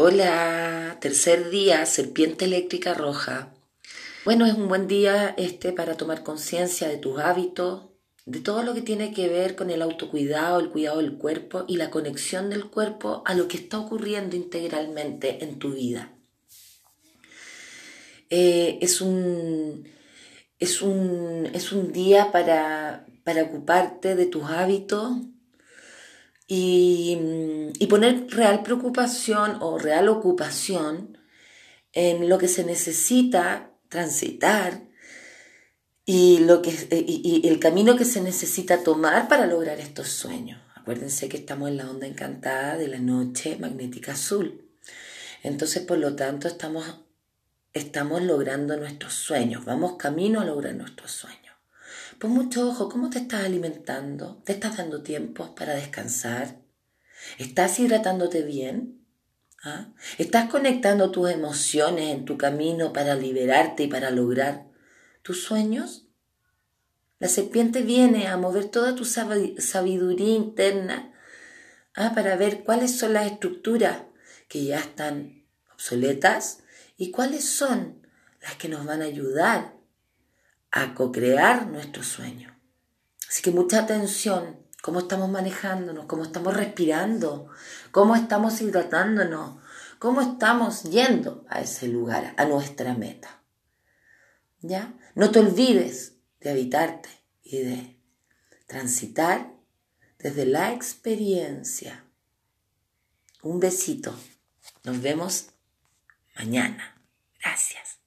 Hola, tercer día, serpiente eléctrica roja. Bueno, es un buen día este para tomar conciencia de tus hábitos, de todo lo que tiene que ver con el autocuidado, el cuidado del cuerpo y la conexión del cuerpo a lo que está ocurriendo integralmente en tu vida. Eh, es, un, es, un, es un día para, para ocuparte de tus hábitos, y, poner real preocupación o real ocupación en lo que se necesita transitar y, lo que, y, el camino que se necesita tomar para lograr estos sueños. Acuérdense que estamos en la onda encantada de la noche magnética azul. Entonces, por lo tanto, estamos, estamos logrando nuestros sueños, vamos camino a lograr nuestros sueños. Pon mucho ojo, ¿cómo te estás alimentando? ¿Te estás dando tiempo para descansar? ¿Estás hidratándote bien? ¿Ah? ¿Estás conectando tus emociones en tu camino para liberarte y para lograr tus sueños? La serpiente viene a mover toda tu sabiduría interna ¿ah? para ver cuáles son las estructuras que ya están obsoletas y cuáles son las que nos van a ayudar a co-crear nuestro sueño. Así que mucha atención, cómo estamos manejándonos, cómo estamos respirando, cómo estamos hidratándonos, cómo estamos yendo a ese lugar, a nuestra meta. ¿Ya? No te olvides de habitarte y de transitar desde la experiencia. Un besito. Nos vemos mañana. Gracias.